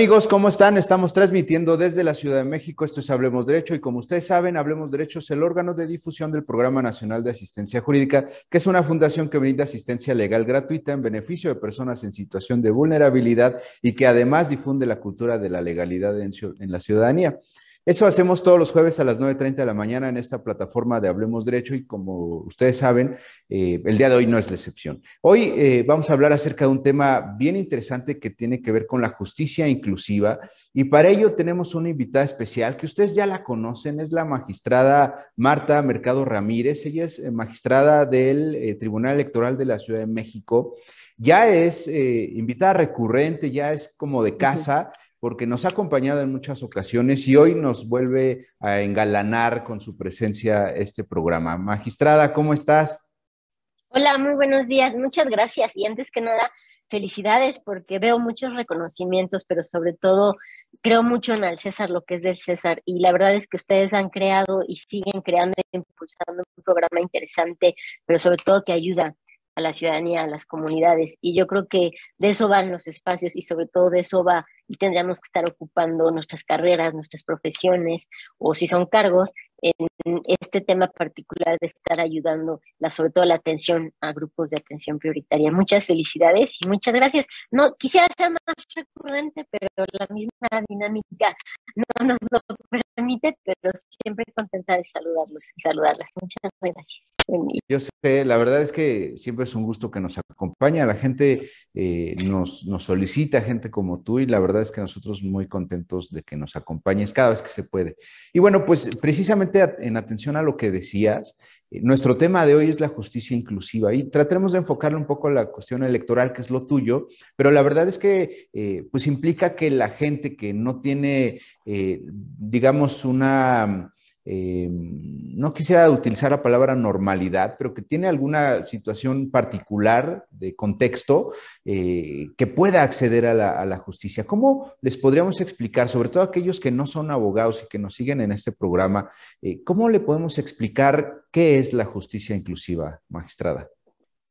Amigos, ¿cómo están? Estamos transmitiendo desde la Ciudad de México. Esto es Hablemos Derecho y como ustedes saben, Hablemos Derecho es el órgano de difusión del Programa Nacional de Asistencia Jurídica, que es una fundación que brinda asistencia legal gratuita en beneficio de personas en situación de vulnerabilidad y que además difunde la cultura de la legalidad en, en la ciudadanía. Eso hacemos todos los jueves a las 9.30 de la mañana en esta plataforma de Hablemos Derecho y como ustedes saben, eh, el día de hoy no es la excepción. Hoy eh, vamos a hablar acerca de un tema bien interesante que tiene que ver con la justicia inclusiva y para ello tenemos una invitada especial que ustedes ya la conocen, es la magistrada Marta Mercado Ramírez. Ella es eh, magistrada del Tribunal Electoral de la Ciudad de México. Ya es invitada recurrente, ya es como de casa porque nos ha acompañado en muchas ocasiones y hoy nos vuelve a engalanar con su presencia este programa. Magistrada, ¿cómo estás? Hola, muy buenos días, muchas gracias. Y antes que nada, felicidades porque veo muchos reconocimientos, pero sobre todo creo mucho en el César, lo que es del César. Y la verdad es que ustedes han creado y siguen creando e impulsando un programa interesante, pero sobre todo que ayuda la ciudadanía, a las comunidades. Y yo creo que de eso van los espacios y sobre todo de eso va y tendríamos que estar ocupando nuestras carreras, nuestras profesiones o si son cargos en este tema particular de estar ayudando la, sobre todo la atención a grupos de atención prioritaria. Muchas felicidades y muchas gracias. No quisiera ser más recurrente, pero la misma dinámica no nos lo permite, pero siempre contenta de saludarlos y saludarlas. Muchas gracias. Yo la verdad es que siempre es un gusto que nos acompaña. La gente eh, nos, solicita gente como tú y la verdad es que nosotros muy contentos de que nos acompañes cada vez que se puede. Y bueno, pues precisamente en atención a lo que decías, eh, nuestro tema de hoy es la justicia inclusiva y trataremos de enfocarle un poco la cuestión electoral, que es lo tuyo, pero la verdad es que eh, pues implica que la gente que no tiene, digamos, una eh, no quisiera utilizar la palabra normalidad, pero que tiene alguna situación particular de contexto eh, que pueda acceder a la, justicia. ¿Cómo les podríamos explicar, sobre todo aquellos que no son abogados y que nos siguen en este programa, eh, cómo le podemos explicar qué es la justicia inclusiva, magistrada?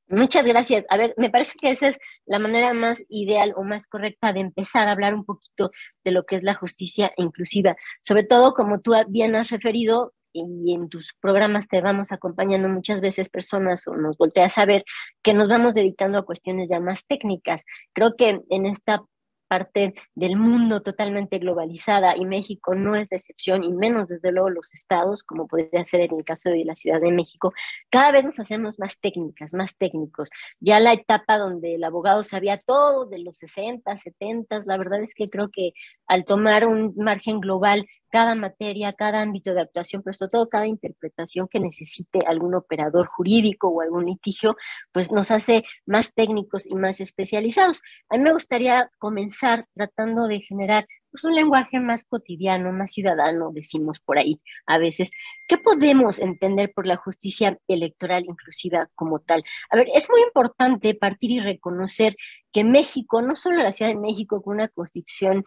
Muchas gracias. A ver, me parece que esa es la manera más ideal o más correcta de empezar a hablar un poquito de lo que es la justicia inclusiva. Sobre todo, como tú bien has referido, y en tus programas te vamos acompañando muchas veces personas o nos volteas a ver que nos vamos dedicando a cuestiones ya más técnicas. Creo que en esta parte del mundo totalmente globalizada y México no es de excepción y menos desde luego los estados, como podría ser en el caso de la Ciudad de México, cada vez nos hacemos más técnicas, más técnicos. Ya la etapa donde el abogado sabía todo de los 60, 70, la verdad es que creo que al tomar un margen global cada materia, cada ámbito de actuación, pero sobre todo cada interpretación que necesite algún operador jurídico o algún litigio, pues nos hace más técnicos y más especializados. A mí me gustaría comenzar tratando de generar pues, un lenguaje más cotidiano, más ciudadano, decimos por ahí a veces. ¿Qué podemos entender por la justicia electoral inclusiva como tal? A ver, es muy importante partir y reconocer que México, no solo la Ciudad de México, con una constitución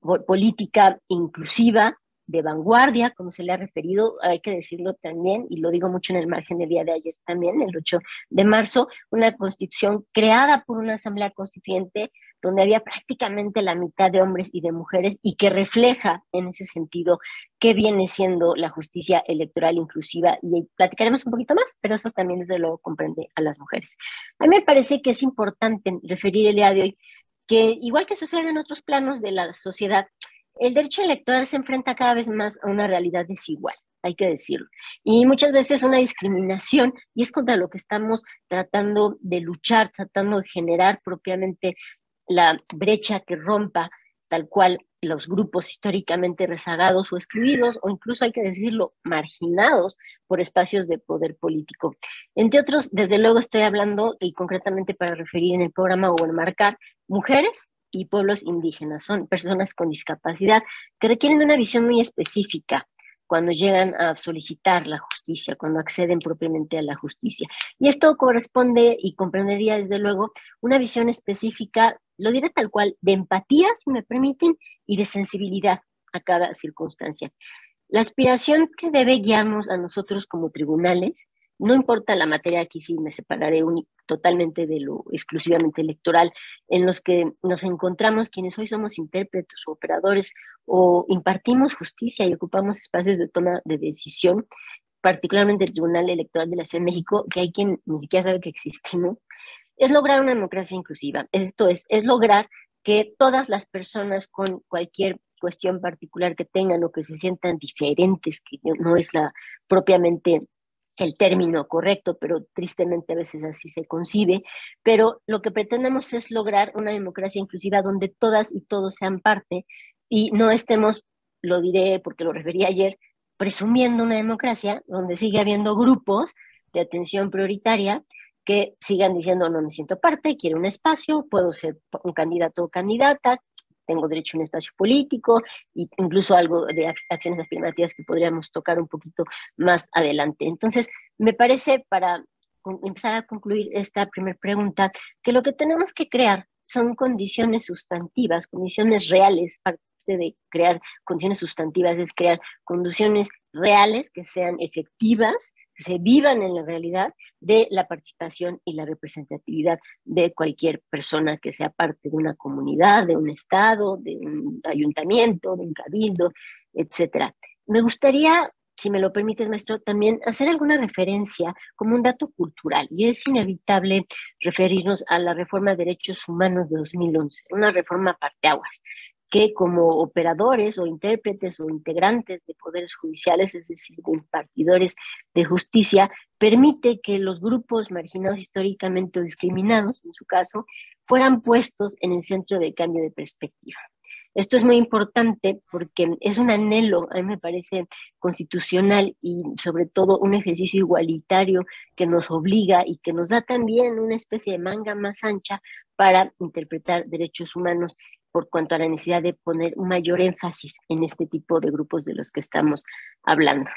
política inclusiva, de vanguardia, como se le ha referido, hay que decirlo también, y lo digo mucho en el margen del día de ayer también, el 8 de marzo, una constitución creada por una asamblea constituyente donde había prácticamente la mitad de hombres y de mujeres y que refleja en ese sentido qué viene siendo la justicia electoral inclusiva y platicaremos un poquito más, pero eso también desde luego comprende a las mujeres. A mí me parece que es importante referir el día de hoy que igual que sucede en otros planos de la sociedad, el derecho electoral se enfrenta cada vez más a una realidad desigual, hay que decirlo. Y muchas veces una discriminación, y es contra lo que estamos tratando de luchar, tratando de generar propiamente la brecha que rompa tal cual los grupos históricamente rezagados o excluidos, o incluso hay que decirlo, marginados por espacios de poder político. Entre otros, desde luego estoy hablando, y concretamente para referir en el programa o enmarcar, mujeres y pueblos indígenas, son personas con discapacidad que requieren una visión muy específica cuando llegan a solicitar la justicia, cuando acceden propiamente a la justicia. Y esto corresponde y comprendería desde luego una visión específica lo diré tal cual, de empatía, si me permiten, y de sensibilidad a cada circunstancia. La aspiración que debe guiarnos a nosotros como tribunales no importa la materia, aquí sí me separaré totalmente de lo exclusivamente electoral, en los que nos encontramos quienes hoy somos intérpretes o operadores o impartimos justicia y ocupamos espacios de toma de decisión, particularmente el Tribunal Electoral de la Ciudad de México, que hay quien ni siquiera sabe que existimos, es lograr una democracia inclusiva. Esto es, es lograr que todas las personas con cualquier cuestión particular que tengan o que se sientan diferentes, que no es la propiamente el término correcto, pero tristemente a veces así se concibe, pero lo que pretendemos es lograr una democracia inclusiva donde todas y todos sean parte y no estemos, lo diré porque lo referí ayer, presumiendo una democracia donde sigue habiendo grupos de atención prioritaria que sigan diciendo no me siento parte, quiero un espacio, puedo ser un candidato o candidata, tengo derecho a un espacio político e incluso algo de acciones afirmativas que podríamos tocar un poquito más adelante. Entonces, me parece, para empezar a concluir esta primera pregunta, que lo que tenemos que crear son condiciones sustantivas, condiciones reales, parte de crear condiciones sustantivas es crear condiciones reales que sean efectivas, se vivan en la realidad de la participación y la representatividad de cualquier persona que sea parte de una comunidad, de un estado, de un ayuntamiento, de un cabildo, etcétera. Me gustaría, si me lo permites, maestro, también hacer alguna referencia como un dato cultural, y es inevitable referirnos a la reforma de derechos humanos de 2011, una reforma parteaguas, que como operadores o intérpretes o integrantes de poderes judiciales, es decir, de impartidores de justicia, permite que los grupos marginados históricamente o discriminados, en su caso, fueran puestos en el centro de cambio de perspectiva. Esto es muy importante porque es un anhelo, a mí me parece constitucional y sobre todo un ejercicio igualitario que nos obliga y que nos da también una especie de manga más ancha para interpretar derechos humanos por cuanto a la necesidad de poner mayor énfasis en este tipo de grupos de los que estamos hablando.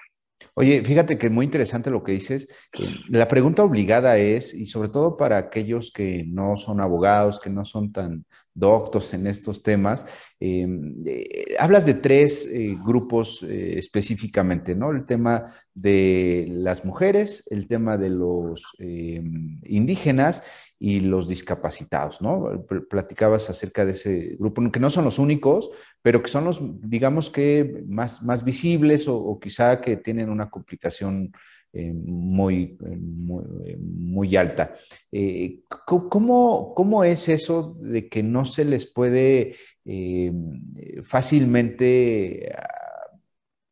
Oye, fíjate que es muy interesante lo que dices. Eh, la pregunta obligada es, y sobre todo para aquellos que no son abogados, que no son tan doctos en estos temas, em, eh, hablas de tres eh, grupos específicamente, ¿no? El tema de las mujeres, el tema de los em, indígenas y los discapacitados, ¿no? Platicabas acerca de ese grupo, que no son los únicos, pero que son los, digamos que, más, más visibles o, quizá que tienen una complicación eh, muy, eh, eh, muy, alta. ¿cómo, ¿cómo, es eso de que no se les puede fácilmente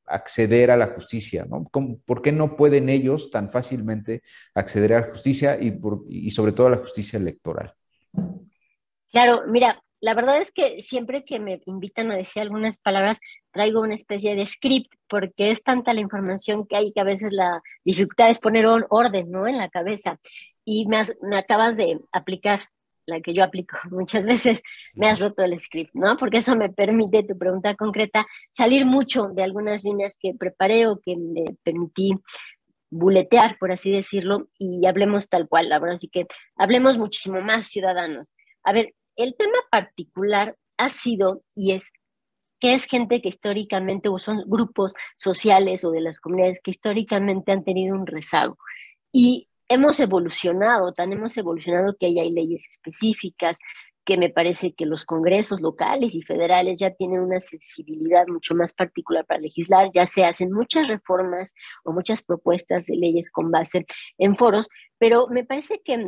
acceder a la justicia, ¿no? ¿Por qué no pueden ellos tan fácilmente acceder a la justicia y, y sobre todo a la justicia electoral? Claro, mira, la verdad es que siempre que me invitan a decir algunas palabras, traigo una especie de script, porque es tanta la información que hay que a veces la dificultad es poner orden, ¿no? En la cabeza. Y me, me acabas de aplicar la que yo aplico muchas veces, me has roto el script, ¿no? Porque eso me permite, tu pregunta concreta, salir mucho de algunas líneas que preparé o que me permití buletear, por así decirlo, y hablemos tal cual, la verdad, así que hablemos muchísimo más ciudadanos. A ver, el tema particular ha sido y es que es gente que históricamente, o son grupos sociales o de las comunidades que históricamente han tenido un rezago. Y hemos evolucionado, tan hemos evolucionado que hay leyes específicas, que me parece que los congresos locales y federales ya tienen una sensibilidad mucho más particular para legislar, ya se hacen muchas reformas o muchas propuestas de leyes con base en foros, pero me parece que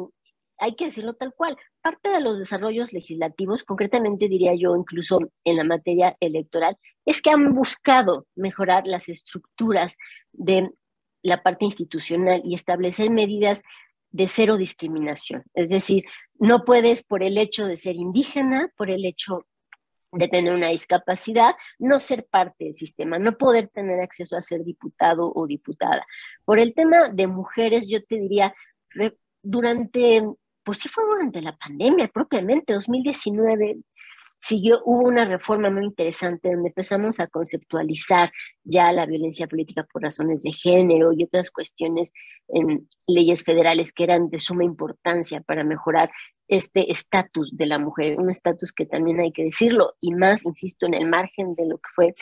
hay que decirlo tal cual, parte de los desarrollos legislativos, concretamente diría yo incluso en la materia electoral, es que han buscado mejorar las estructuras de la parte institucional y establecer medidas de cero discriminación. Es decir, no puedes por el hecho de ser indígena, por el hecho de tener una discapacidad, no ser parte del sistema, no poder tener acceso a ser diputado o diputada. Por el tema de mujeres, yo te diría, durante, pues sí fue durante la pandemia propiamente, 2019, siguió, hubo una reforma muy interesante donde empezamos a conceptualizar ya la violencia política por razones de género y otras cuestiones en leyes federales que eran de suma importancia para mejorar este estatus de la mujer, un estatus que también hay que decirlo, y más, insisto, en el margen de lo que fue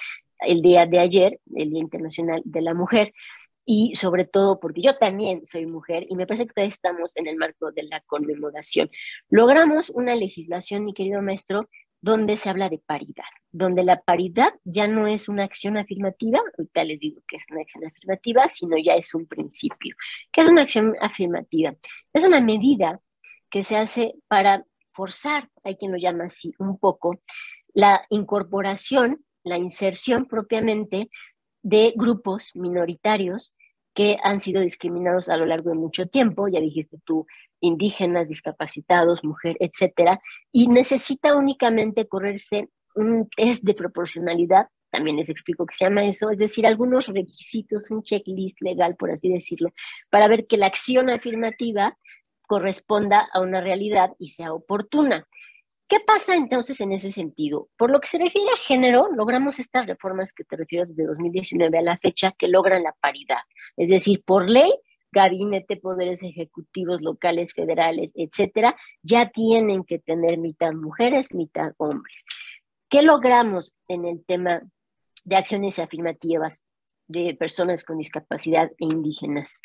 el día de ayer, el Día Internacional de la Mujer. Y sobre todo porque yo también soy mujer y me parece que todavía estamos en el marco de la conmemoración. Logramos una legislación, mi querido maestro, donde se habla de paridad, donde la paridad ya no es una acción afirmativa, ahorita les digo que es una acción afirmativa, sino ya es un principio. ¿Qué es una acción afirmativa? Es una medida que se hace para forzar, hay quien lo llama así un poco, la incorporación, la inserción propiamente de grupos minoritarios que han sido discriminados a lo largo de mucho tiempo, ya dijiste tú, indígenas, discapacitados, mujer, etcétera, y necesita únicamente correrse un test de proporcionalidad, también les explico qué se llama eso, es decir, algunos requisitos, un checklist legal, por así decirlo, para ver que la acción afirmativa corresponda a una realidad y sea oportuna. ¿Qué pasa entonces en ese sentido? Por lo que se refiere a género, logramos estas reformas que te refiero desde 2019 a la fecha que logran la paridad. Es decir, por ley, gabinete, poderes ejecutivos locales, federales, etcétera, ya tienen que tener mitad mujeres, mitad hombres. ¿Qué logramos en el tema de acciones afirmativas de personas con discapacidad e indígenas?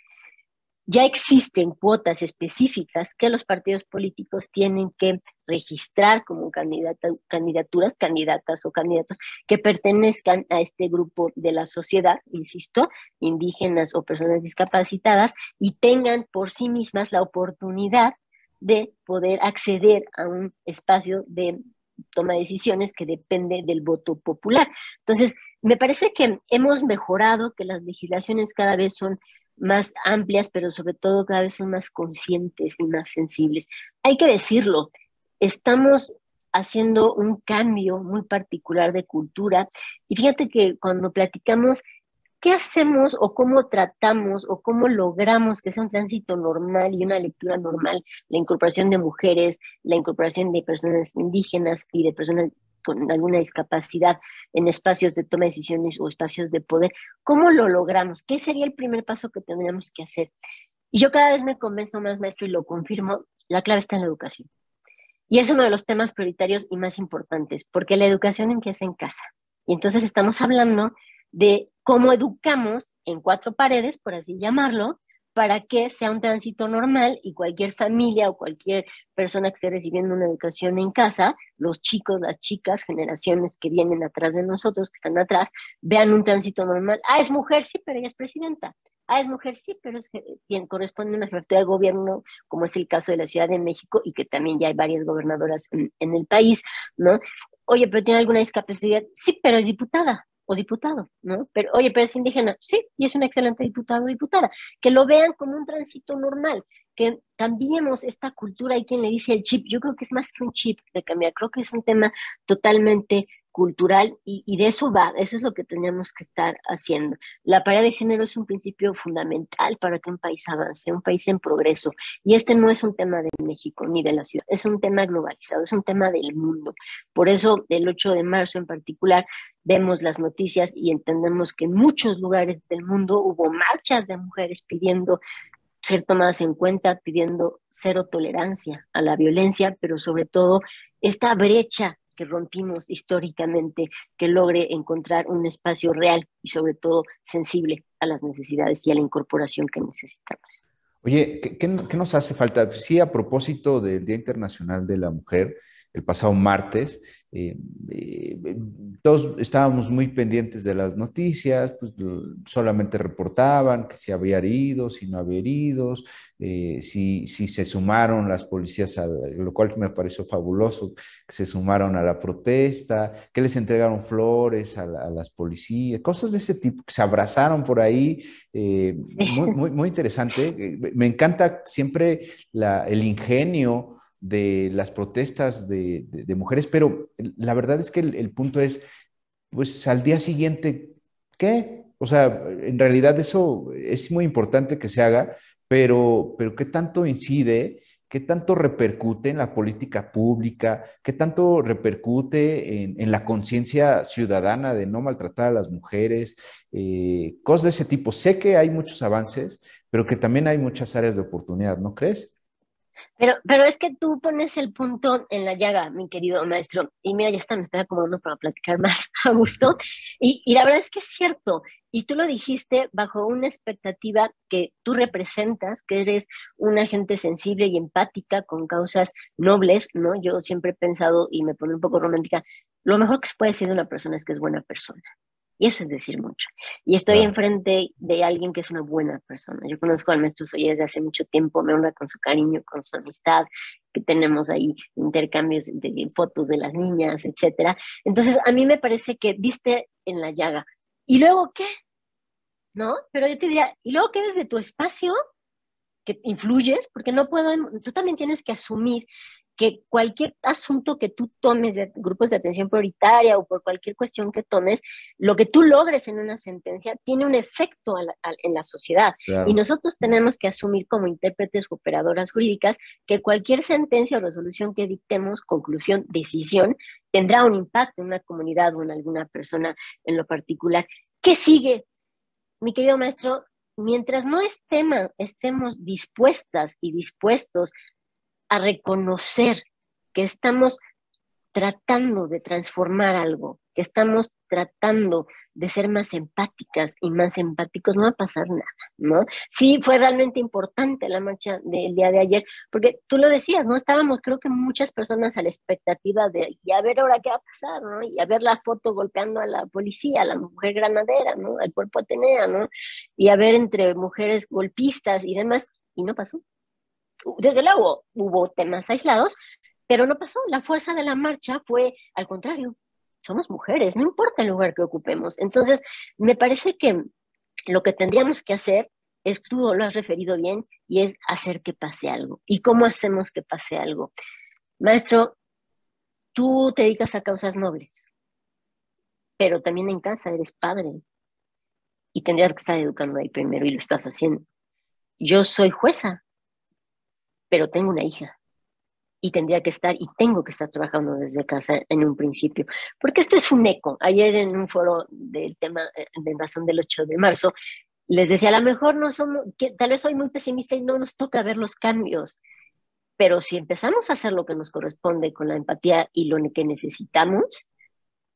Ya existen cuotas específicas que los partidos políticos tienen que registrar como candidaturas, candidatas o candidatos que pertenezcan a este grupo de la sociedad, insisto, indígenas o personas discapacitadas, y tengan por sí mismas la oportunidad de poder acceder a un espacio de toma de decisiones que depende del voto popular. Entonces, me parece que hemos mejorado, que las legislaciones cada vez son más amplias, pero sobre todo cada vez son más conscientes y más sensibles. Hay que decirlo, estamos haciendo un cambio muy particular de cultura y fíjate que cuando platicamos qué hacemos o cómo tratamos o cómo logramos que sea un tránsito normal y una lectura normal, la incorporación de mujeres, la incorporación de personas indígenas y de personas con alguna discapacidad en espacios de toma de decisiones o espacios de poder. ¿Cómo lo logramos? ¿Qué sería el primer paso que tendríamos que hacer? Y yo cada vez me convenzo más, maestro, y lo confirmo, la clave está en la educación. Y es uno de los temas prioritarios y más importantes, porque la educación empieza en casa. Y entonces estamos hablando de cómo educamos en cuatro paredes, por así llamarlo, para que sea un tránsito normal y cualquier familia o cualquier persona que esté recibiendo una educación en casa, los chicos, las chicas, generaciones que vienen atrás de nosotros, que están atrás, vean un tránsito normal. Ah, es mujer, sí, pero ella es presidenta. Ah, es mujer, sí, pero es quien corresponde a una jefatura de gobierno, como es el caso de la Ciudad de México y que también ya hay varias gobernadoras en, en el país, ¿no? Oye, pero tiene alguna discapacidad, sí, pero es diputada o diputado, ¿no? Pero, oye, pero es indígena, sí, y es un excelente diputado o diputada. Que lo vean como un tránsito normal, que cambiemos esta cultura. y quien le dice el chip, yo creo que es más que un chip de cambiar, creo que es un tema totalmente cultural y, de eso va, eso es lo que tenemos que estar haciendo. La paridad de género es un principio fundamental para que un país avance, un país en progreso. Y este no es un tema de México ni de la ciudad, es un tema globalizado, es un tema del mundo. Por eso, el 8 de marzo en particular, vemos las noticias y entendemos que en muchos lugares del mundo hubo marchas de mujeres pidiendo ser tomadas en cuenta, pidiendo cero tolerancia a la violencia, pero sobre todo esta brecha que rompimos históricamente, que logre encontrar un espacio real y sobre todo sensible a las necesidades y a la incorporación que necesitamos. Oye, ¿qué, nos hace falta? Sí, a propósito del Día Internacional de la Mujer, el pasado martes. Eh, eh, todos estábamos muy pendientes de las noticias, pues solamente reportaban que si había heridos, si no había heridos, eh, si, si, se sumaron las policías, a, lo cual me pareció fabuloso, que se sumaron a la protesta, que les entregaron flores a, las policías, cosas de ese tipo, que se abrazaron por ahí, muy, muy, muy, interesante. Me encanta siempre la, el ingenio de las protestas de, mujeres, pero la verdad es que el, punto es, pues al día siguiente, ¿qué? O sea, en realidad eso es muy importante que se haga, pero, pero ¿qué tanto incide? ¿Qué tanto repercute en la política pública? ¿Qué tanto repercute en, la conciencia ciudadana de no maltratar a las mujeres? Eh, cosas de ese tipo. Sé que hay muchos avances, pero que también hay muchas áreas de oportunidad, ¿no crees? Pero, pero es que tú pones el punto en la llaga, mi querido maestro, y mira, ya está, me estoy acomodando para platicar más a gusto. Y, y la verdad es que es cierto, y tú lo dijiste bajo una expectativa que tú representas, que eres una gente sensible y empática con causas nobles, ¿no? Yo siempre he pensado, y me pone un poco romántica, lo mejor que se puede decir de una persona es que es buena persona. Y eso es decir mucho. Y estoy enfrente de alguien que es una buena persona. Yo conozco al maestro Soy desde hace mucho tiempo, me honra con su cariño, con su amistad, que tenemos ahí intercambios de fotos de las niñas, etcétera. Entonces, a mí me parece que viste en la llaga. ¿Y luego qué? ¿No? Pero yo te diría, ¿y luego qué desde tu espacio? que influyes, porque no puedo, tú también tienes que asumir que cualquier asunto que tú tomes de grupos de atención prioritaria o por cualquier cuestión que tomes, lo que tú logres en una sentencia tiene un efecto en la sociedad. Y nosotros tenemos que asumir como intérpretes o operadoras jurídicas que cualquier sentencia o resolución que dictemos, conclusión, decisión, tendrá un impacto en una comunidad o en alguna persona en lo particular. ¿Qué sigue? Mi querido maestro, mientras no estemos, estemos dispuestas y dispuestos a reconocer que estamos tratando de transformar algo, que estamos tratando de ser más empáticas y más empáticos, no va a pasar nada, ¿no? Sí, fue realmente importante la marcha del día de ayer, porque tú lo decías, ¿no? Estábamos, creo que muchas personas a la expectativa de, y a ver ahora qué va a pasar, ¿no? Y a ver la foto golpeando a la policía, a la mujer granadera, ¿no? Al cuerpo Atenea, ¿no? Y a ver entre mujeres golpistas y demás, y no pasó desde luego hubo temas aislados, pero no pasó. La fuerza de la marcha fue al contrario. Somos mujeres, no importa el lugar que ocupemos. Entonces, me parece que lo que tendríamos que hacer es, tú lo has referido bien, y es hacer que pase algo. ¿Y cómo hacemos que pase algo? Maestro, tú te dedicas a causas nobles, pero también en casa eres padre y tendrías que estar educando ahí primero y lo estás haciendo. Yo soy jueza pero tengo una hija y tendría que estar y tengo que estar trabajando desde casa en un principio, porque esto es un eco. Ayer en un foro del tema eh, de invasión del 8 de marzo, les decía, a lo mejor no somos, que, tal vez soy muy pesimista y no nos toca ver los cambios, pero si empezamos a hacer lo que nos corresponde con la empatía y lo que necesitamos,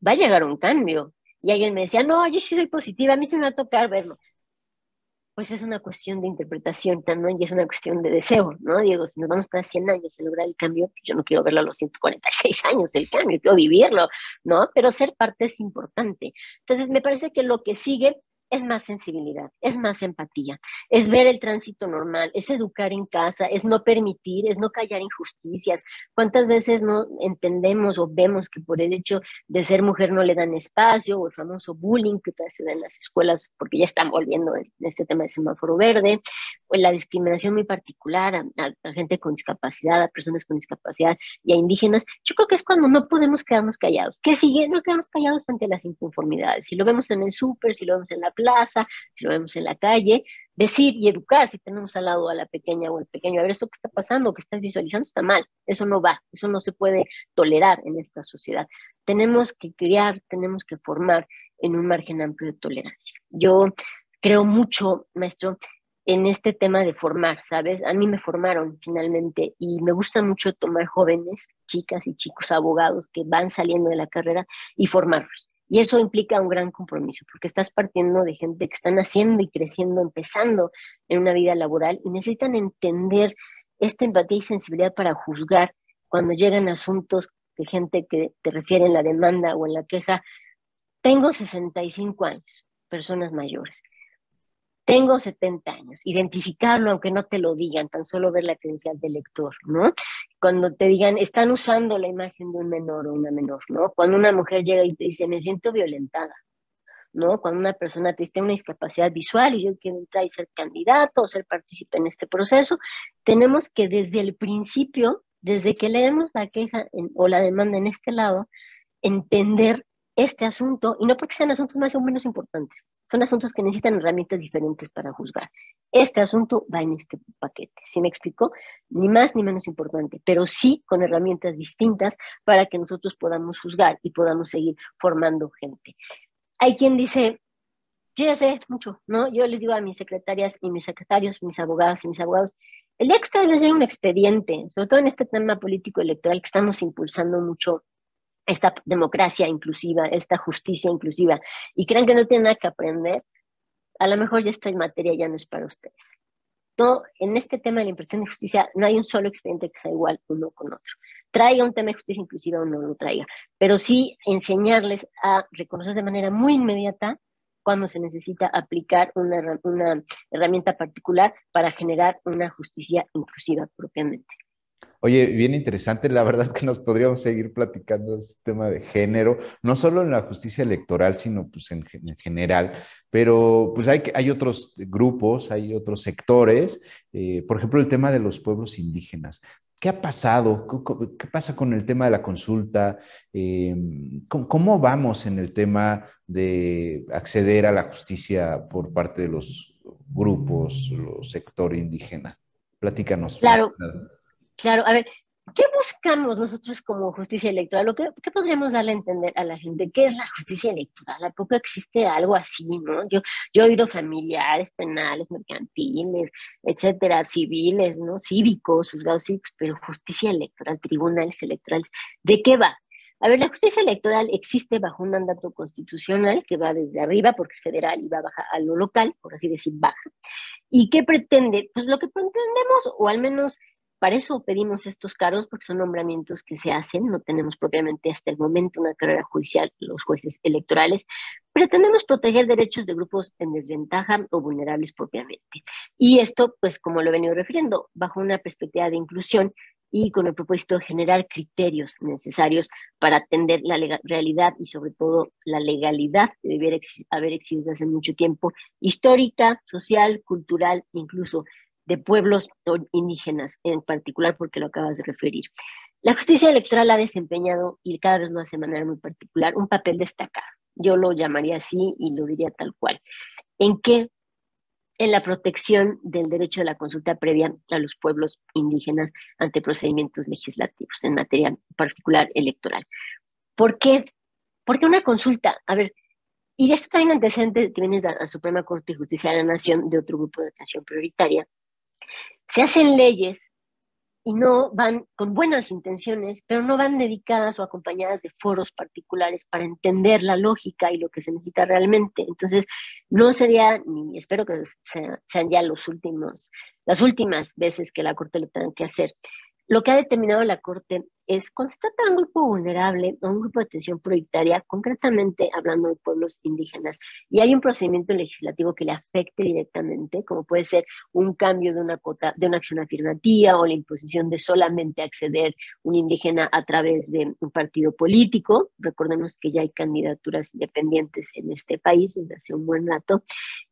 va a llegar un cambio. Y alguien me decía, no, yo sí soy positiva, a mí se me va a tocar verlo pues es una cuestión de interpretación también y es una cuestión de deseo, ¿no? Diego, si nos vamos a estar 100 años a lograr el cambio, pues yo no quiero verlo a los 146 años el cambio, quiero vivirlo, ¿no? Pero ser parte es importante. Entonces, me parece que lo que sigue es más sensibilidad, es más empatía, es ver el tránsito normal, es educar en casa, es no permitir, es no callar injusticias. ¿Cuántas veces no entendemos o vemos que por el hecho de ser mujer no le dan espacio o el famoso bullying que todavía se da en las escuelas porque ya están volviendo en este tema de semáforo verde, o la discriminación muy particular a, a gente con discapacidad, a personas con discapacidad y a indígenas? Yo creo que es cuando no podemos quedarnos callados. ¿Qué sigue? No quedamos callados ante las inconformidades. Si lo vemos en el súper, si lo vemos en la plaza, si lo vemos en la calle, decir y educar si tenemos al lado a la pequeña o el pequeño, a ver, esto que está pasando, que estás visualizando está mal, eso no va, eso no se puede tolerar en esta sociedad. Tenemos que criar, tenemos que formar en un margen amplio de tolerancia. Yo creo mucho, maestro, en este tema de formar, ¿sabes? A mí me formaron finalmente y me gusta mucho tomar jóvenes, chicas y chicos abogados que van saliendo de la carrera y formarlos. Y eso implica un gran compromiso, porque estás partiendo de gente que están haciendo y creciendo, empezando en una vida laboral y necesitan entender esta empatía y sensibilidad para juzgar cuando llegan asuntos de gente que te refiere en la demanda o en la queja. Tengo 65 años, personas mayores. Tengo 70 años. Identificarlo, aunque no te lo digan, tan solo ver la credencial del lector, ¿no? cuando te digan, están usando la imagen de un menor o una menor, ¿no? Cuando una mujer llega y te dice, me siento violentada, ¿no? Cuando una persona te dice una discapacidad visual y yo quiero entrar y ser candidato o ser partícipe en este proceso, tenemos que desde el principio, desde que leemos la queja o la demanda en este lado, entender este asunto, y no porque sean asuntos más o menos importantes, son asuntos que necesitan herramientas diferentes para juzgar. Este asunto va en este paquete, ¿sí me explico? Ni más ni menos importante, pero sí con herramientas distintas para que nosotros podamos juzgar y podamos seguir formando gente. Hay quien dice, yo ya sé mucho, ¿no? Yo les digo a mis secretarias y mis secretarios, mis abogadas y mis abogados, el día que ustedes les llegue un expediente, sobre todo en este tema político electoral que estamos impulsando mucho, esta democracia inclusiva, esta justicia inclusiva, y crean que no tienen nada que aprender, a lo mejor ya esta materia ya no es para ustedes. No, en este tema de la impresión de justicia no hay un solo expediente que sea igual uno con otro. Traiga un tema de justicia inclusiva o no lo traiga, pero sí enseñarles a reconocer de manera muy inmediata cuando se necesita aplicar una, una herramienta particular para generar una justicia inclusiva propiamente. Oye, bien interesante, la verdad que nos podríamos seguir platicando de este tema de género, no solo en la justicia electoral, sino pues en, general, pero pues hay, hay otros grupos, hay otros sectores, eh, por ejemplo, el tema de los pueblos indígenas. ¿Qué ha pasado? ¿Qué pasa con el tema de la consulta? Eh, ¿cómo, vamos en el tema de acceder a la justicia por parte de los grupos, los sectores indígenas? Platícanos. Claro, claro. A ver, ¿qué buscamos nosotros como justicia electoral? qué, podríamos darle a entender a la gente? ¿Qué es la justicia electoral? ¿A poco existe algo así, no? Yo, he oído familiares, penales, mercantiles, etcétera, civiles, ¿no? Cívicos, juzgados cívicos, pero justicia electoral, tribunales electorales, ¿de qué va? A ver, la justicia electoral existe bajo un mandato constitucional que va desde arriba, porque es federal y va baja a lo local, por así decir, baja. ¿Y qué pretende? Pues lo que pretendemos, o al menos para eso pedimos estos cargos, porque son nombramientos que se hacen, no tenemos propiamente hasta el momento una carrera judicial, los jueces electorales. Pretendemos proteger derechos de grupos en desventaja o vulnerables propiamente. Y esto, pues como lo he venido refiriendo, bajo una perspectiva de inclusión y con el propósito de generar criterios necesarios para atender la realidad y sobre todo la legalidad que debiera haber existido desde hace mucho tiempo, histórica, social, cultural, incluso de pueblos indígenas, en particular porque lo acabas de referir. La justicia electoral ha desempeñado, y cada vez lo hace de manera muy particular, un papel destacado. Yo lo llamaría así y lo diría tal cual. ¿En qué? En la protección del derecho de la consulta previa a los pueblos indígenas ante procedimientos legislativos, en materia particular electoral. ¿Por qué? Porque una consulta, a ver, y esto trae un antecedente que viene de la Suprema Corte de Justicia de la Nación de otro grupo de atención prioritaria, se hacen leyes y no van con buenas intenciones, pero no van dedicadas o acompañadas de foros particulares para entender la lógica y lo que se necesita realmente. Entonces, no sería, ni espero que sean ya los últimos, las últimas veces que la Corte lo tenga que hacer. Lo que ha determinado la Corte es cuando un grupo vulnerable o un grupo de atención prioritaria, concretamente hablando de pueblos indígenas, y hay un procedimiento legislativo que le afecte directamente, como puede ser un cambio de una cuota, de una acción afirmativa o la imposición de solamente acceder un indígena a través de un partido político. Recordemos que ya hay candidaturas independientes en este país desde hace un buen rato,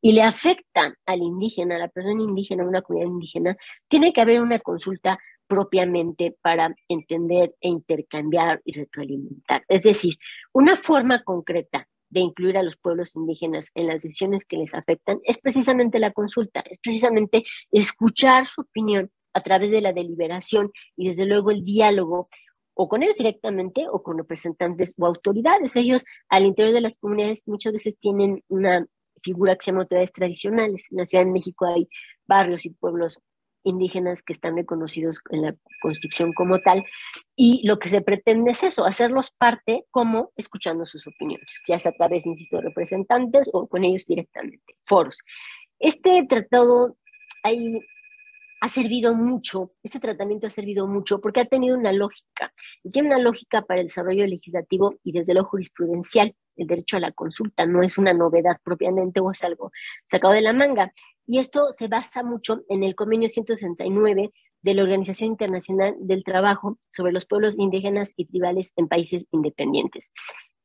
y le afecta al indígena, a la persona indígena, a una comunidad indígena, tiene que haber una consulta propiamente para entender e intercambiar y retroalimentar. Es decir, una forma concreta de incluir a los pueblos indígenas en las decisiones que les afectan es precisamente la consulta, es precisamente escuchar su opinión a través de la deliberación y desde luego el diálogo o con ellos directamente o con representantes o autoridades. Ellos al interior de las comunidades muchas veces tienen una figura que se llama autoridades tradicionales. En la Ciudad de México hay barrios y pueblos indígenas que están reconocidos en la Constitución como tal, y lo que se pretende es eso, hacerlos parte como escuchando sus opiniones, ya sea a través, insisto, de representantes o con ellos directamente, foros. Este tratado hay, ha servido mucho, este tratamiento ha servido mucho porque ha tenido una lógica, y tiene una lógica para el desarrollo legislativo y desde lo jurisprudencial. El derecho a la consulta no es una novedad propiamente o es algo sacado de la manga. Y esto se basa mucho en el convenio 169 de la Organización Internacional del Trabajo sobre los pueblos indígenas y tribales en países independientes.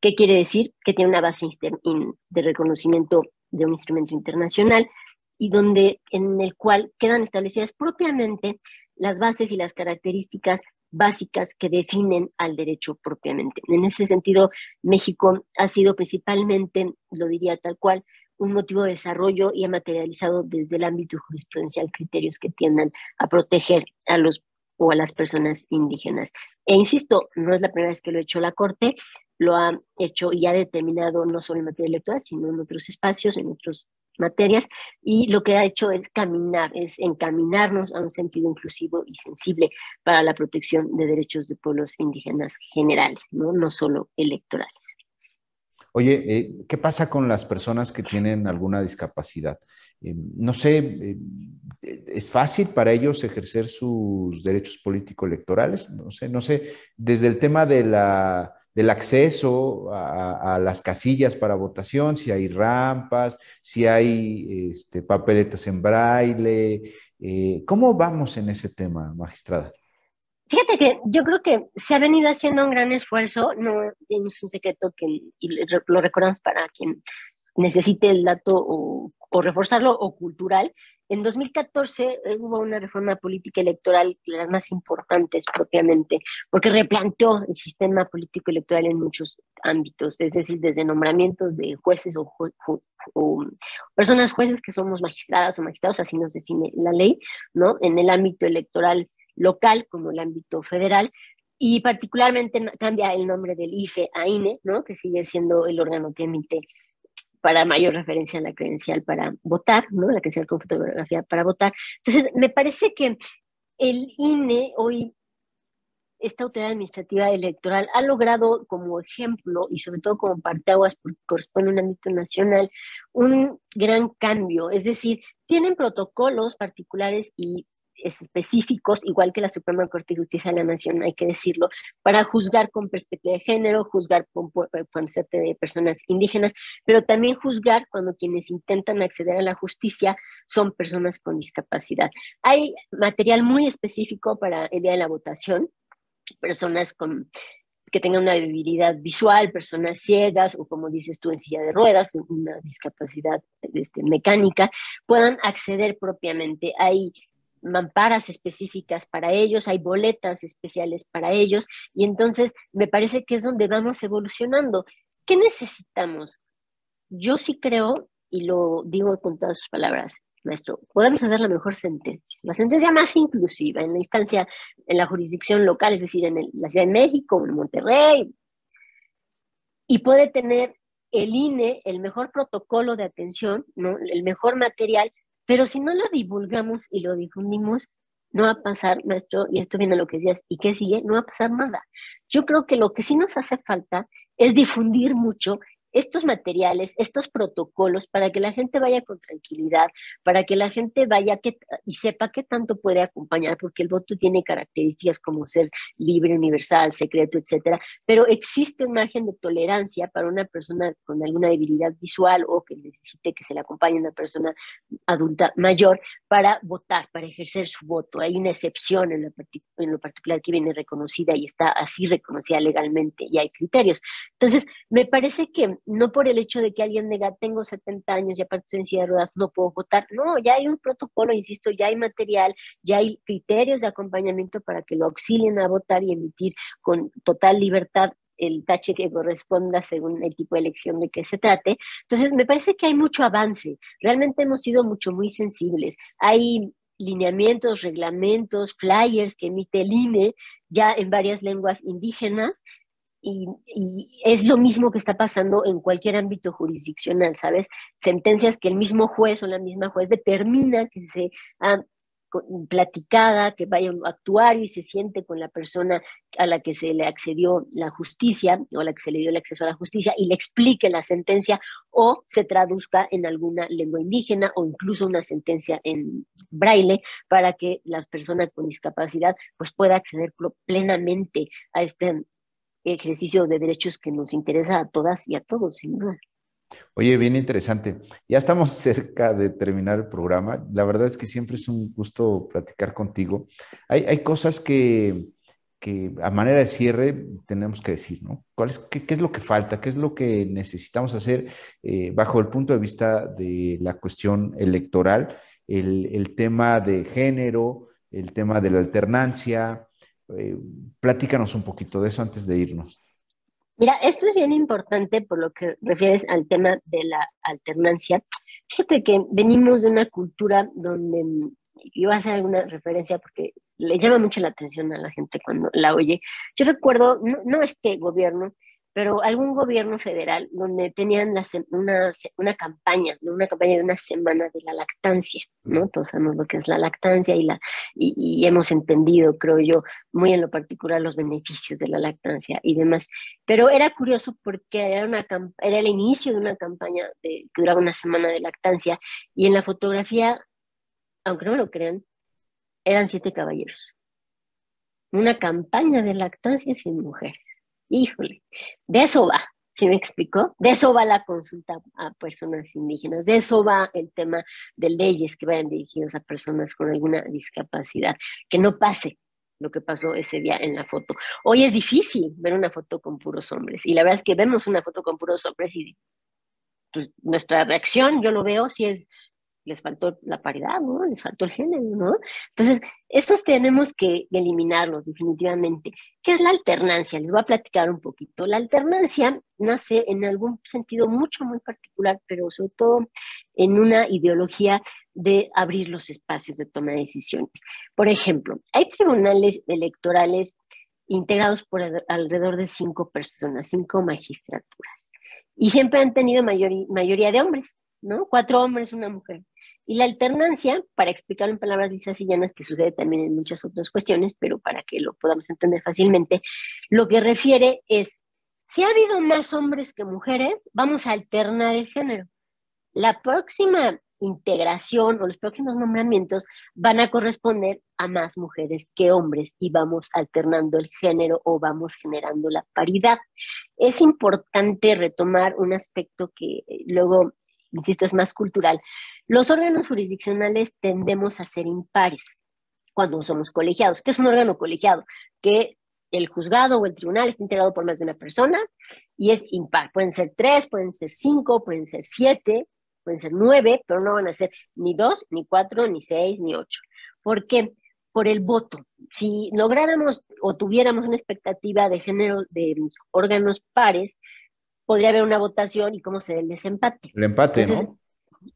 ¿Qué quiere decir? Que tiene una base de reconocimiento de un instrumento internacional y donde en el cual quedan establecidas propiamente las bases y las características básicas que definen al derecho propiamente. En ese sentido, México ha sido principalmente, lo diría tal cual, un motivo de desarrollo y ha materializado desde el ámbito jurisprudencial criterios que tiendan a proteger a los o a las personas indígenas. E insisto, no es la primera vez que lo ha hecho la Corte, lo ha hecho y ha determinado no solo en materia electoral, sino en otros espacios, en otros materias y lo que ha hecho es caminar, es encaminarnos a un sentido inclusivo y sensible para la protección de derechos de pueblos indígenas generales, no, no solo electorales. Oye, eh, ¿qué pasa con las personas que tienen alguna discapacidad? Eh, no sé, eh, ¿es fácil para ellos ejercer sus derechos político-electorales? No sé, no sé, desde el tema de la del acceso a, las casillas para votación, si hay rampas, si hay este, papeletas en braille. Eh, ¿Cómo vamos en ese tema, magistrada? Fíjate que yo creo que se ha venido haciendo un gran esfuerzo, no es un secreto que y lo recordamos para quien necesite el dato o, o reforzarlo o cultural, en 2014 eh, hubo una reforma política electoral de las más importantes propiamente, porque replanteó el sistema político electoral en muchos ámbitos, es decir, desde nombramientos de jueces o, personas jueces que somos magistradas o magistrados, así nos define la ley, ¿no? En el ámbito electoral local como el ámbito federal, y particularmente cambia el nombre del IFE a INE, ¿no? que sigue siendo el órgano que emite para mayor referencia a la credencial para votar, ¿no? La credencial con fotografía para votar. Entonces, me parece que el INE hoy, esta autoridad administrativa electoral, ha logrado como ejemplo y sobre todo como parteaguas, porque corresponde a un ámbito nacional, un gran cambio. Es decir, tienen protocolos particulares y específicos, igual que la Suprema Corte de Justicia de la Nación, hay que decirlo, para juzgar con perspectiva de género, juzgar con, cuando se de personas indígenas, pero también juzgar cuando quienes intentan acceder a la justicia son personas con discapacidad. Hay material muy específico para el día de la votación, personas con que tengan una debilidad visual, personas ciegas o como dices tú en silla de ruedas, una discapacidad este, mecánica, puedan acceder propiamente. Hay mamparas específicas para ellos, hay boletas especiales para ellos, y entonces me parece que es donde vamos evolucionando. ¿Qué necesitamos? Yo sí creo, y lo digo con todas sus palabras, maestro, podemos hacer la mejor sentencia, la sentencia más inclusiva en la instancia, en la jurisdicción local, es decir, en la Ciudad de México, en Monterrey, y puede tener el INE el mejor protocolo de atención, ¿no? el mejor material pero si no lo divulgamos y lo difundimos, no va a pasar, nuestro, y esto viene a lo que decías, ¿y qué sigue? No va a pasar nada. Yo creo que lo que sí nos hace falta es difundir mucho estos materiales, estos protocolos, para que la gente vaya con tranquilidad, para que la gente vaya que, y sepa qué tanto puede acompañar, porque el voto tiene características como ser libre, universal, secreto, etcétera, pero existe un margen de tolerancia para una persona con alguna debilidad visual o que necesite que se le acompañe una persona adulta mayor para votar, para ejercer su voto. Hay una excepción en, en lo particular que viene reconocida y está así reconocida legalmente y hay criterios. Entonces, me parece que no por el hecho de que alguien diga, tengo 70 años y aparte estoy en de ruedas, no puedo votar. No, ya hay un protocolo, insisto, ya hay material, ya hay criterios de acompañamiento para que lo auxilien a votar y emitir con total libertad el tache que corresponda según el tipo de elección de que se trate. Entonces, me parece que hay mucho avance. Realmente hemos sido mucho, muy sensibles. Hay lineamientos, reglamentos, flyers que emite el INE ya en varias lenguas indígenas y, es lo mismo que está pasando en cualquier ámbito jurisdiccional, ¿sabes? Sentencias que el mismo juez o la misma juez determina que se ha platicada, que vaya un actuario y se siente con la persona a la que se le accedió la justicia o a la que se le dio el acceso a la justicia y le explique la sentencia o se traduzca en alguna lengua indígena o incluso una sentencia en braille para que la persona con discapacidad pues pueda acceder plenamente a este ejercicio de derechos que nos interesa a todas y a todos, sin duda. Oye, bien interesante. Ya estamos cerca de terminar el programa. La verdad es que siempre es un gusto platicar contigo. Hay, hay cosas que, que, a manera de cierre tenemos que decir, ¿no? ¿Cuál es, qué, qué, es lo que falta? ¿Qué es lo que necesitamos hacer eh, bajo el punto de vista de la cuestión electoral? El, el tema de género, el tema de la alternancia, eh, platícanos un poquito de eso antes de irnos. Mira, esto es bien importante por lo que refieres al tema de la alternancia. Fíjate que venimos de una cultura donde, iba a hacer alguna referencia porque le llama mucho la atención a la gente cuando la oye. Yo recuerdo, no, este gobierno, pero algún gobierno federal donde tenían una, una campaña, una campaña de una semana de la lactancia, ¿no? Todos sabemos lo que es la lactancia y, la, y, hemos entendido, creo yo, muy en lo particular los beneficios de la lactancia y demás. Pero era curioso porque era, una, era el inicio de una campaña de, que duraba una semana de lactancia y en la fotografía, aunque no me lo crean, eran siete caballeros. Una campaña de lactancia sin mujeres. Híjole, de eso va, ¿sí me explicó? De eso va la consulta a personas indígenas, de eso va el tema de leyes que vayan dirigidas a personas con alguna discapacidad, que no pase lo que pasó ese día en la foto. Hoy es difícil ver una foto con puros hombres y la verdad es que vemos una foto con puros hombres y pues, nuestra reacción, yo lo veo, si es les faltó la paridad, ¿no? Les faltó el género, ¿no? Entonces, estos tenemos que eliminarlos definitivamente. ¿Qué es la alternancia? Les voy a platicar un poquito. La alternancia nace en algún sentido mucho, muy particular, pero sobre todo en una ideología de abrir los espacios de toma de decisiones. Por ejemplo, hay tribunales electorales integrados por alrededor de cinco personas, cinco magistraturas, y siempre han tenido mayoría de hombres, ¿no? Cuatro hombres, una mujer. Y la alternancia, para explicarlo en palabras lisas y llanas, que sucede también en muchas otras cuestiones, pero para que lo podamos entender fácilmente, lo que refiere es, si ha habido más hombres que mujeres, vamos a alternar el género. La próxima integración o los próximos nombramientos van a corresponder a más mujeres que hombres y vamos alternando el género o vamos generando la paridad. Es importante retomar un aspecto que eh, luego insisto, es más cultural. Los órganos jurisdiccionales tendemos a ser impares cuando somos colegiados. ¿Qué es un órgano colegiado? Que el juzgado o el tribunal está integrado por más de una persona y es impar. Pueden ser tres, pueden ser cinco, pueden ser siete, pueden ser nueve, pero no van a ser ni dos, ni cuatro, ni seis, ni ocho. ¿Por qué? Por el voto. Si lográramos o tuviéramos una expectativa de género de órganos pares, podría haber una votación y cómo se el desempate. El empate, ¿no?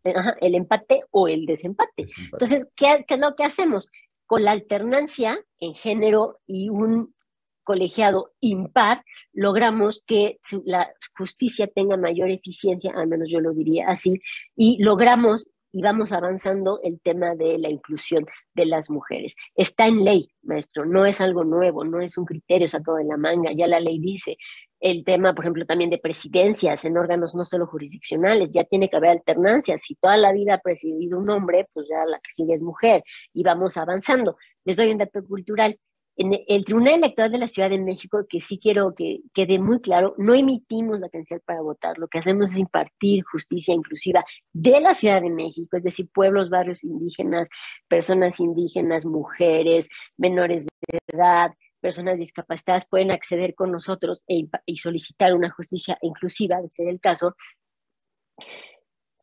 Eh, el empate o el desempate. Entonces, ¿qué, es lo que hacemos? Con la alternancia en género y un colegiado impar, logramos que la justicia tenga mayor eficiencia, al menos yo lo diría así, y logramos y vamos avanzando el tema de la inclusión de las mujeres. Está en ley, maestro, no es algo nuevo, no es un criterio sacado de la manga, ya la ley dice. El tema, por ejemplo, también de presidencias en órganos no solo jurisdiccionales, ya tiene que haber alternancia. Si toda la vida ha presidido un hombre, pues ya la que sigue es mujer y vamos avanzando. Les doy un dato cultural en el Tribunal Electoral de la Ciudad de México, que sí quiero que quede muy claro, no emitimos la credencial para votar, lo que hacemos es impartir justicia inclusiva de la Ciudad de México, es decir, pueblos, barrios indígenas, personas indígenas, mujeres, menores de edad, personas discapacitadas pueden acceder con nosotros e y solicitar una justicia inclusiva, de ser el caso.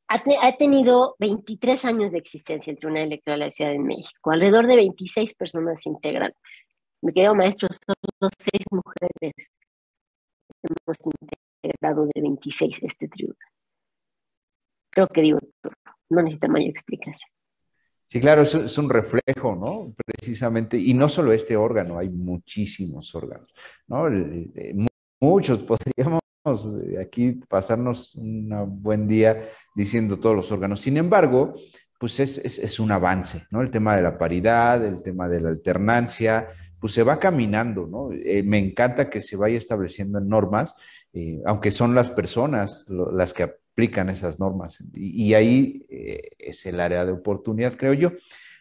Ha, ha, tenido 23 años de existencia el Tribunal Electoral de la Ciudad de México, alrededor de 26 personas integrantes me quedo maestro, solo seis mujeres hemos integrado de 26 este tribunal. Creo que digo, no necesita mayor explicación. Sí, claro, es, un reflejo, ¿no? Precisamente, y no solo este órgano, hay muchísimos órganos, ¿no? Muchos podríamos aquí pasarnos un buen día diciendo todos los órganos. Sin embargo, pues es, es, un avance, ¿no? El tema de la paridad, el tema de la alternancia, pues se va caminando, ¿no? Eh, me encanta que se vaya estableciendo normas, eh, aunque son las personas las que aplican esas normas. Y, ahí eh, es el área de oportunidad, creo yo.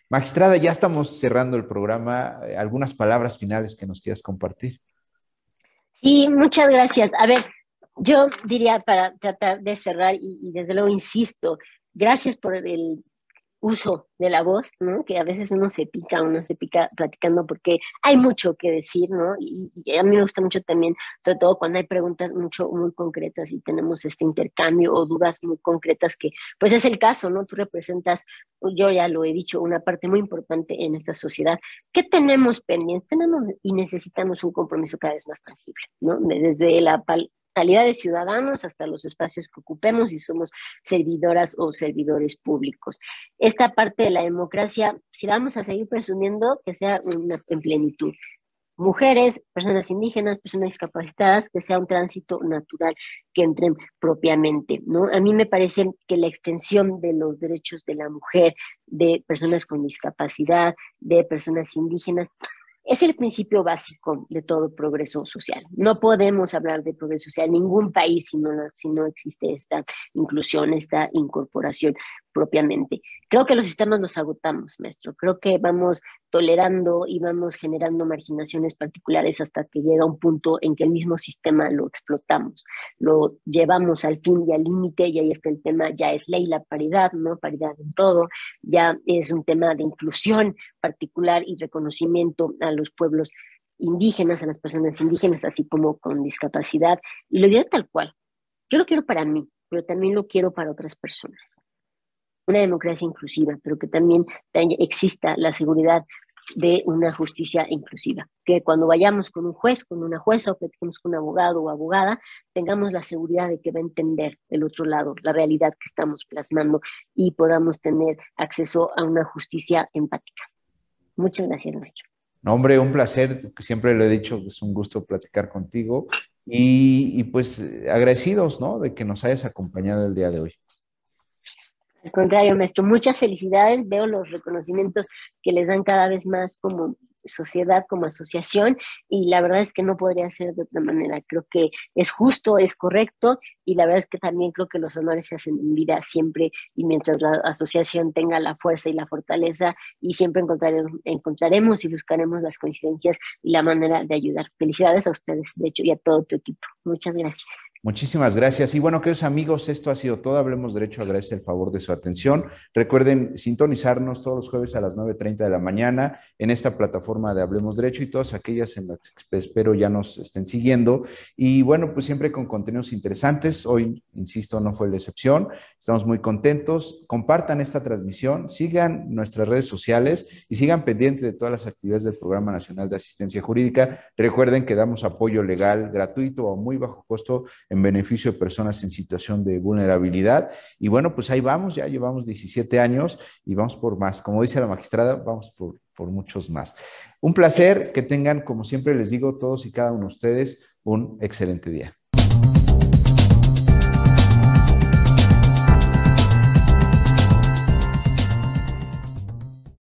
Magistrada, ya estamos cerrando el programa. ¿Algunas palabras finales que nos quieras compartir? Sí, muchas gracias. A ver, yo diría para tratar de cerrar y, y desde luego insisto, gracias por el uso de la voz, ¿no? Que a veces uno se pica, uno se pica platicando porque hay mucho que decir, ¿no? Y, a mí me gusta mucho también, sobre todo cuando hay preguntas mucho, muy concretas y tenemos este intercambio o dudas muy concretas que, pues es el caso, ¿no? Tú representas, yo ya lo he dicho, una parte muy importante en esta sociedad. ¿Qué tenemos pendiente? Tenemos y necesitamos un compromiso cada vez más tangible, ¿no? Desde la calidad de ciudadanos hasta los espacios que ocupemos y somos servidoras o servidores públicos. Esta parte de la democracia, si vamos a seguir presumiendo, que sea una, en plenitud. mujeres, personas indígenas, personas discapacitadas, que sea un tránsito natural, que entren propiamente, ¿no? A mí me parece que la extensión de los derechos de la mujer, de personas con discapacidad, de personas indígenas, es el principio básico de todo progreso social. No podemos hablar de progreso social en ningún país si no, si no existe esta inclusión, esta incorporación propiamente. Creo que los sistemas los agotamos, maestro. Creo que vamos tolerando y vamos generando marginaciones particulares hasta que llega un punto en que el mismo sistema lo explotamos, lo llevamos al fin y al límite y ahí está el tema, ya es ley la paridad, ¿no? Paridad en todo, ya es un tema de inclusión particular y reconocimiento a los pueblos indígenas, a las personas indígenas, así como con discapacidad. Y lo diré tal cual. Yo lo quiero para mí, pero también lo quiero para otras personas una democracia inclusiva, pero que también exista la seguridad de una justicia inclusiva. Que cuando vayamos con un juez, con una jueza o platicemos con un abogado o abogada, tengamos la seguridad de que va a entender el otro lado, la realidad que estamos plasmando y podamos tener acceso a una justicia empática. Muchas gracias, maestro. No, hombre, un placer, siempre lo he dicho, es un gusto platicar contigo y, y pues agradecidos, ¿no? De que nos hayas acompañado el día de hoy. Al contrario, maestro, muchas felicidades. Veo los reconocimientos que les dan cada vez más como sociedad, como asociación, y la verdad es que no podría ser de otra manera. Creo que es justo, es correcto, y la verdad es que también creo que los honores se hacen en vida siempre, y mientras la asociación tenga la fuerza y la fortaleza, y siempre encontraremos, encontraremos y buscaremos las coincidencias y la manera de ayudar. Felicidades a ustedes, de hecho, y a todo tu equipo. Muchas gracias. Muchísimas gracias. Y bueno, queridos amigos, esto ha sido todo. Hablemos Derecho. Agradece el favor de su atención. Recuerden sintonizarnos todos los jueves a las 9.30 de la mañana en esta plataforma de Hablemos Derecho y todas aquellas en las que espero ya nos estén siguiendo. Y bueno, pues siempre con contenidos interesantes. Hoy, insisto, no fue la excepción. Estamos muy contentos. Compartan esta transmisión, sigan nuestras redes sociales y sigan pendientes de todas las actividades del Programa Nacional de Asistencia Jurídica. Recuerden que damos apoyo legal gratuito o muy bajo costo en beneficio de personas en situación de vulnerabilidad. Y bueno, pues ahí vamos, ya llevamos 17 años y vamos por más. Como dice la magistrada, vamos por, por muchos más. Un placer que tengan, como siempre les digo, todos y cada uno de ustedes, un excelente día.